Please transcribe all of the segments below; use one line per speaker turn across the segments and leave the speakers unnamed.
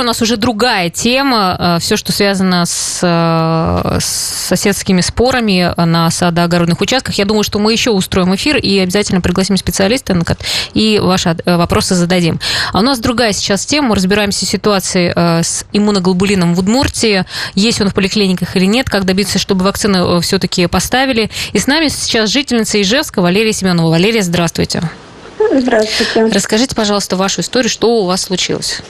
у нас уже другая тема. Все, что связано с, с соседскими спорами на садоогородных участках. Я думаю, что мы еще устроим эфир и обязательно пригласим специалиста и ваши вопросы зададим. А у нас другая сейчас тема. Мы разбираемся в ситуации с иммуноглобулином в Удмуртии. Есть он в поликлиниках или нет, как добиться, чтобы вакцины все-таки поставили. И с нами сейчас жительница Ижевска Валерия Семенова. Валерия, здравствуйте.
Здравствуйте.
Расскажите, пожалуйста, вашу историю, что у вас случилось?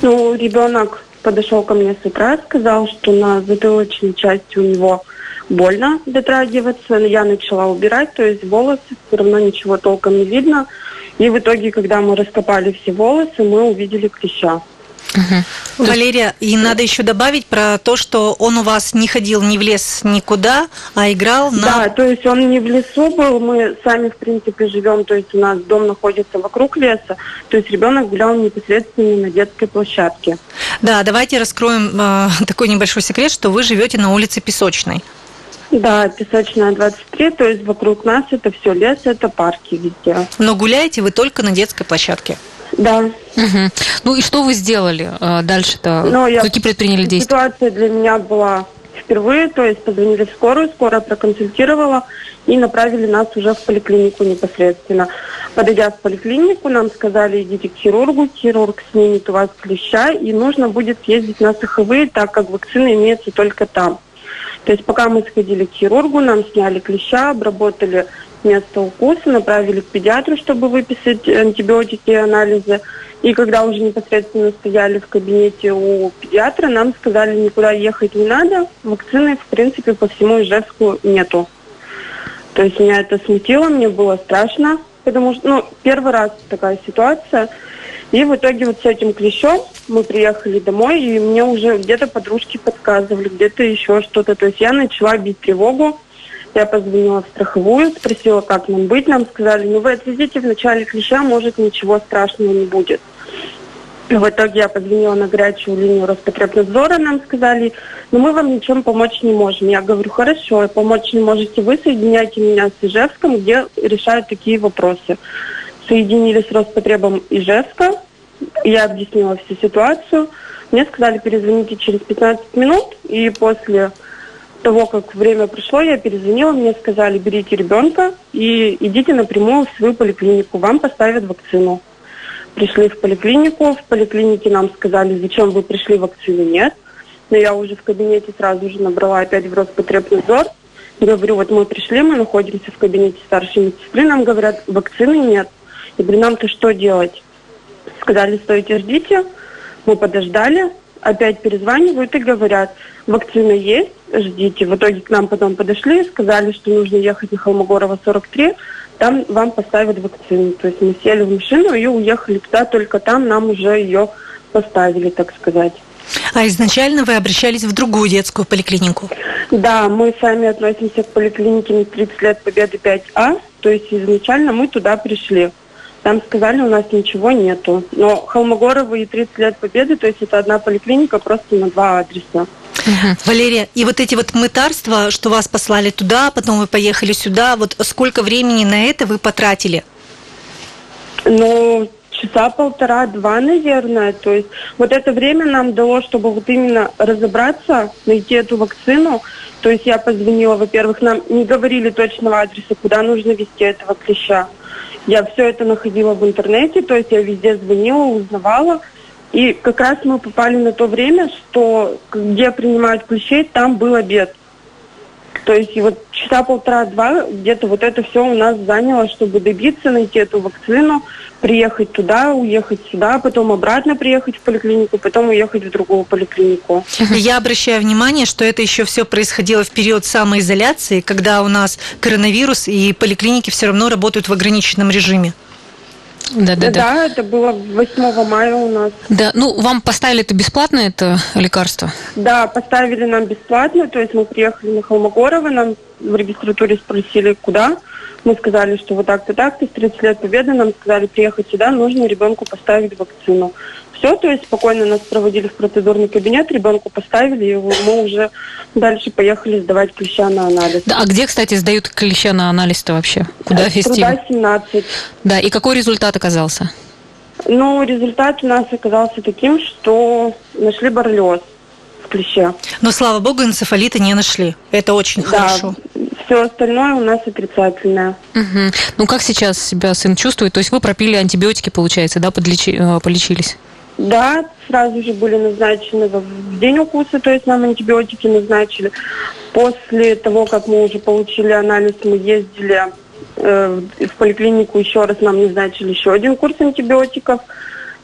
Ну, ребенок подошел ко мне с утра, сказал, что на затылочной части у него больно дотрагиваться. Я начала убирать, то есть волосы, все равно ничего толком не видно. И в итоге, когда мы раскопали все волосы, мы увидели клеща.
Угу. Валерия, и надо еще добавить про то, что он у вас не ходил ни в лес никуда, а играл на...
Да, то есть он не в лесу был, мы сами, в принципе, живем, то есть у нас дом находится вокруг леса, то есть ребенок гулял непосредственно на детской площадке.
Да, давайте раскроем э, такой небольшой секрет, что вы живете на улице Песочной.
Да, Песочная 23, то есть вокруг нас это все лес, это парки везде.
Но гуляете вы только на детской площадке?
Да.
Угу. Ну и что вы сделали э, дальше-то? Ну, я... Какие предприняли действия?
Ситуация для меня была впервые, то есть позвонили в скорую, скорая проконсультировала и направили нас уже в поликлинику непосредственно. Подойдя в поликлинику, нам сказали, идите к хирургу, хирург снимет у вас клеща, и нужно будет съездить на саховые, так как вакцина имеется только там. То есть пока мы сходили к хирургу, нам сняли клеща, обработали место укуса, направили к педиатру, чтобы выписать антибиотики и анализы. И когда уже непосредственно стояли в кабинете у педиатра, нам сказали, никуда ехать не надо, вакцины, в принципе, по всему Ижевску нету. То есть меня это смутило, мне было страшно, потому что, ну, первый раз такая ситуация. И в итоге вот с этим клещом мы приехали домой, и мне уже где-то подружки подсказывали, где-то еще что-то. То есть я начала бить тревогу, я позвонила в страховую, спросила, как нам быть. Нам сказали, ну вы отвезите в начале клеща, может ничего страшного не будет. В итоге я позвонила на горячую линию Роспотребнадзора, нам сказали, но «Ну, мы вам ничем помочь не можем. Я говорю, хорошо, помочь не можете вы, соединяйте меня с Ижевском, где решают такие вопросы. Соединили с Роспотребом Ижевска, я объяснила всю ситуацию. Мне сказали, перезвоните через 15 минут, и после того, как время прошло, я перезвонила, мне сказали, берите ребенка и идите напрямую в свою поликлинику, вам поставят вакцину. Пришли в поликлинику, в поликлинике нам сказали, зачем вы пришли, вакцины нет. Но я уже в кабинете сразу же набрала опять в Роспотребнадзор. Говорю, вот мы пришли, мы находимся в кабинете старшей медсестры, нам говорят, вакцины нет. Я говорю, нам-то что делать? Сказали, стойте, ждите. Мы подождали, опять перезванивают и говорят, вакцина есть, ждите. В итоге к нам потом подошли, сказали, что нужно ехать на Холмогорова 43, там вам поставят вакцину. То есть мы сели в машину и уехали туда, только там нам уже ее поставили, так сказать.
А изначально вы обращались в другую детскую поликлинику?
Да, мы сами относимся к поликлинике на 30 лет Победы 5А, то есть изначально мы туда пришли. Там сказали, у нас ничего нету. Но Холмогорова и 30 лет Победы, то есть это одна поликлиника просто на два адреса.
Угу. Валерия, и вот эти вот мытарства, что вас послали туда, потом вы поехали сюда, вот сколько времени на это вы потратили?
Ну, часа полтора-два, наверное. То есть вот это время нам дало, чтобы вот именно разобраться, найти эту вакцину. То есть я позвонила, во-первых, нам не говорили точного адреса, куда нужно вести этого клеща. Я все это находила в интернете, то есть я везде звонила, узнавала. И как раз мы попали на то время, что где принимают клещей, там был обед. То есть и вот часа полтора-два где-то вот это все у нас заняло, чтобы добиться, найти эту вакцину, приехать туда, уехать сюда, потом обратно приехать в поликлинику, потом уехать в другую поликлинику.
Я обращаю внимание, что это еще все происходило в период самоизоляции, когда у нас коронавирус и поликлиники все равно работают в ограниченном режиме.
Да, да, да. Да, это было 8 мая у нас.
Да, ну вам поставили это бесплатно, это лекарство?
Да, поставили нам бесплатно, то есть мы приехали на Холмогорова, нам в регистратуре спросили, куда. Мы сказали, что вот так-то так-то, с 30 лет победы нам сказали приехать сюда, нужно ребенку поставить вакцину. Все, то есть спокойно нас проводили в процедурный кабинет, ребенку поставили, и мы уже дальше поехали сдавать клеща на анализ.
Да, а где, кстати, сдают клеща на анализ-то вообще? Куда вести?
Труда 17.
Да, и какой результат оказался?
Ну, результат у нас оказался таким, что нашли боррелиоз в клеще.
Но, слава богу, энцефалита не нашли. Это очень
Да,
хорошо.
Все остальное у нас отрицательное.
Мгм. Ну, как сейчас себя сын чувствует? То есть вы пропили антибиотики, получается, да, подлечи- э, полечились?
Да, сразу же были назначены в в день укуса, то есть нам антибиотики назначили. После того, как мы уже получили анализ, мы ездили э, в поликлинику еще раз, нам назначили еще один курс антибиотиков.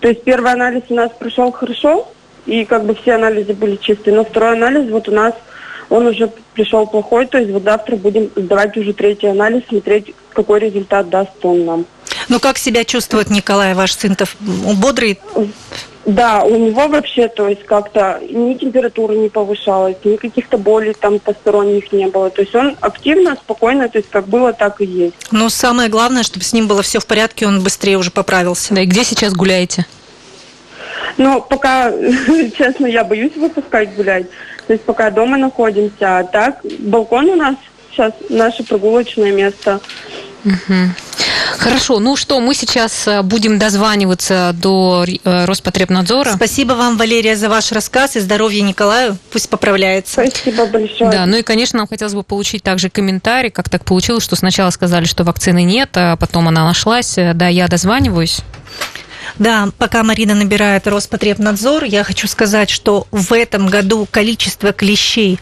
То есть первый анализ у нас прошел хорошо, и как бы все анализы были чистые. Но второй анализ вот у нас, он уже пришел плохой, то есть вот завтра будем сдавать уже третий анализ, смотреть, какой результат даст он нам.
Ну, как себя чувствует Николай, ваш сын-то? Он Бодрый?
Да, у него вообще, то есть как-то ни температура не повышалась, ни каких-то болей там посторонних не было. То есть он активно, спокойно, то есть как было, так и есть.
Но самое главное, чтобы с ним было все в порядке, он быстрее уже поправился.
Да, и где сейчас гуляете?
Но пока, честно, я боюсь выпускать гулять. То есть пока дома находимся, а так балкон у нас сейчас наше прогулочное место.
Мгм. Хорошо, ну что, мы сейчас э, будем дозваниваться до э, Роспотребнадзора.
Спасибо вам, Валерия, за ваш рассказ и здоровья Николаю. Пусть поправляется.
Спасибо большое.
Да, ну и, конечно, нам хотелось бы получить также комментарий, как так получилось, что сначала сказали, что вакцины нет, а потом она нашлась. Э, Да, я дозваниваюсь.
Да, пока Марина набирает Роспотребнадзор, я хочу сказать, что в этом году количество клещей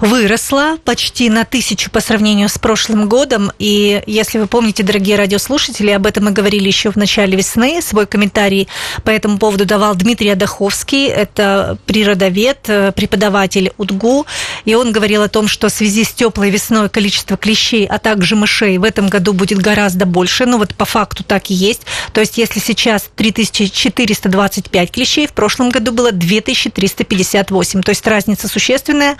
выросло почти на тысячу по сравнению с прошлым годом. И если вы помните, дорогие радиослушатели, об этом мы говорили еще в начале весны. Свой комментарий по этому поводу давал Дмитрий Адаховский. Это природовед, э, преподаватель УДГУ. И он говорил о том, что в связи с теплой весной количество клещей, а также мышей в этом году будет гораздо больше. Ну вот по факту так и есть. То есть если сейчас 3425 клещей, в прошлом году было 2358. То есть разница существенная,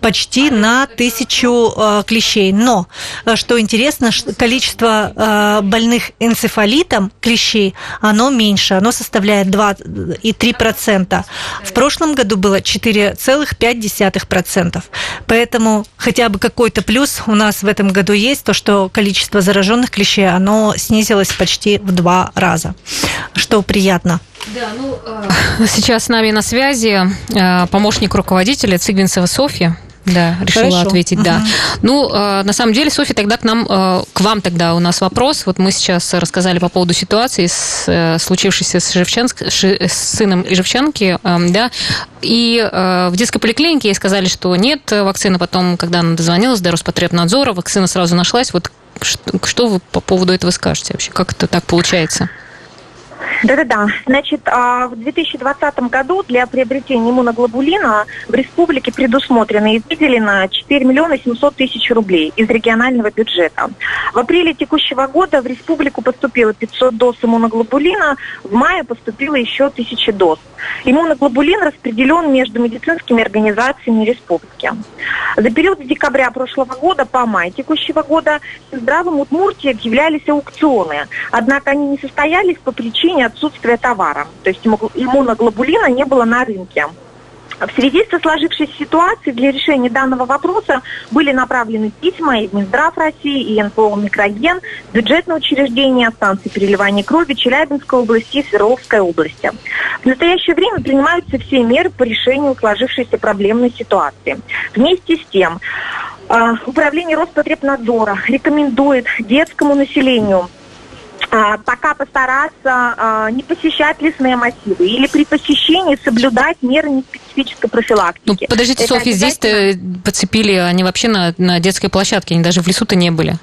почти на тысячу э, клещей. Но, э, что интересно, количество э, больных энцефалитом клещей, оно меньше, оно составляет 2,3%. В прошлом году было 4,5%. Поэтому хотя бы какой-то плюс у нас в этом году есть, то, что количество зараженных клещей, оно снизилось почти в два раза, что приятно.
Сейчас с нами на связи э, помощник руководителя Цигвинцева Софья. Да, решила
Хорошо.
ответить, да.
Мгм.
Ну, э, на самом деле, Софья, тогда к нам, э, к вам тогда у нас вопрос. Вот мы сейчас рассказали по поводу ситуации, с, э, случившейся с, ши- с сыном Ижевчанки, э, да, и э, в детской поликлинике ей сказали, что нет вакцины. Потом, когда она дозвонилась до Роспотребнадзора, вакцина сразу нашлась. Вот что, что вы по поводу этого скажете вообще? Как это так получается?
Да-да-да. Значит, а, в 2020 году для приобретения иммуноглобулина в республике предусмотрено и выделено 4 миллиона 700 тысяч рублей из регионального бюджета. В апреле текущего года в республику поступило 500 доз иммуноглобулина, в мае поступило еще 1000 доз. Иммуноглобулин распределен между медицинскими организациями республики. За период с декабря прошлого года по май текущего года в здравом Удмуртии объявлялись аукционы. Однако они не состоялись по причине отсутствия товара. То есть имму- иммуноглобулина не было на рынке. В связи со сложившейся ситуацией для решения данного вопроса были направлены письма и в Минздрав России, и НПО «Микроген», в бюджетные учреждения, станции переливания крови Челябинской области и Свердловской области. В настоящее время принимаются все меры по решению сложившейся проблемной ситуации. Вместе с тем, а, Управление Роспотребнадзора рекомендует детскому населению пока постараться а, не посещать лесные массивы или при посещении соблюдать меры неспецифической
Ну,
профилактики.
подождите,
Это
Софья,
обязательно.
подцепили они вообще на, на детской площадке, они даже в лесу-то не были.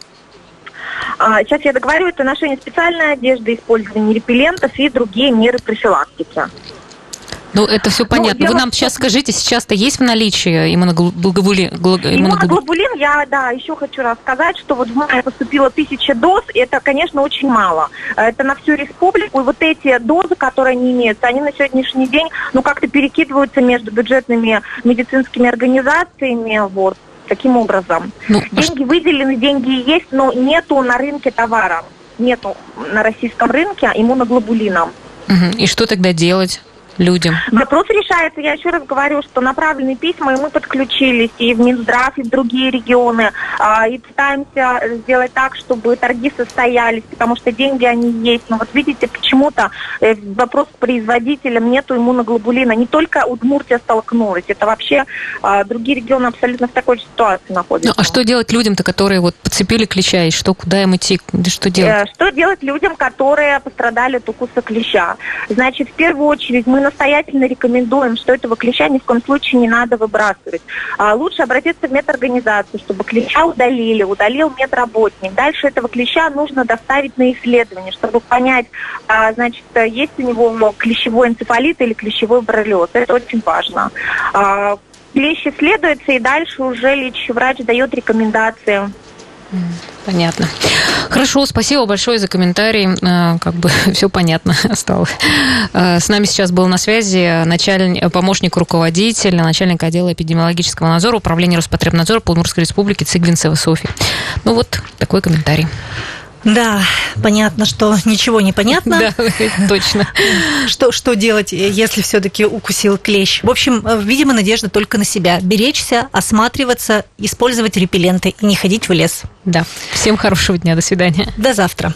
А, сейчас я договорю, это ношение специальной одежды, использование репеллентов и другие меры профилактики.
Ну, это все понятно. Вы
дело
нам
в
сейчас скажите, сейчас-то есть в наличии иммуноглобулин?
Иммуноглобулин, я, да, еще хочу рассказать, что вот в мае поступило тысяча доз, и это, конечно, очень мало. Это на всю республику, и вот эти дозы, которые не имеются, они на сегодняшний день, ну, как-то перекидываются между бюджетными медицинскими организациями, вот, таким образом.
Ну, а
Деньги выделены, деньги есть, но нету на рынке товара. Нету на российском рынке иммуноглобулина.
Мгм. И что тогда делать? Людям?
Вопрос решается, я еще раз говорю, что направленные письма, и мы подключились и в Минздрав, и в другие регионы, а, и пытаемся сделать так, чтобы торги состоялись, потому что деньги они есть. Но вот видите, почему-то э, вопрос к производителям нету иммуноглобулина. Не только Удмуртия столкнулась, это вообще а, другие регионы абсолютно в такой же ситуации находятся.
Ну, а что делать людям-то, которые вот подцепили клеща, и что, куда им идти, что делать?
Э, что делать людям, которые пострадали от укуса клеща? Значит, в первую очередь мы настоятельно рекомендуем, что этого клеща ни в коем случае не надо выбрасывать. А лучше обратиться в медорганизацию, чтобы клеща удалили, удалил медработник. Дальше этого клеща нужно доставить на исследование, чтобы понять, а, значит, есть у него клещевой энцефалит или клещевой боррелиоз. Это очень важно. А, клещ исследуется, и дальше уже лечащий врач дает рекомендации
Понятно. Хорошо, спасибо большое за комментарий. Э, как бы все понятно стало. Э, с нами сейчас был на связи начальник, помощник руководителя, начальник отдела эпидемиологического надзора Управления Роспотребнадзора Удмуртской Республики Циглинцева Софья. Ну вот такой комментарий.
Да, понятно, что ничего не понятно.
Да, точно.
Что, что делать, если все-таки укусил клещ? В общем, видимо, надежда только на себя. Беречься, осматриваться, использовать репелленты и не ходить в лес.
Да. Всем хорошего дня. До свидания.
До завтра.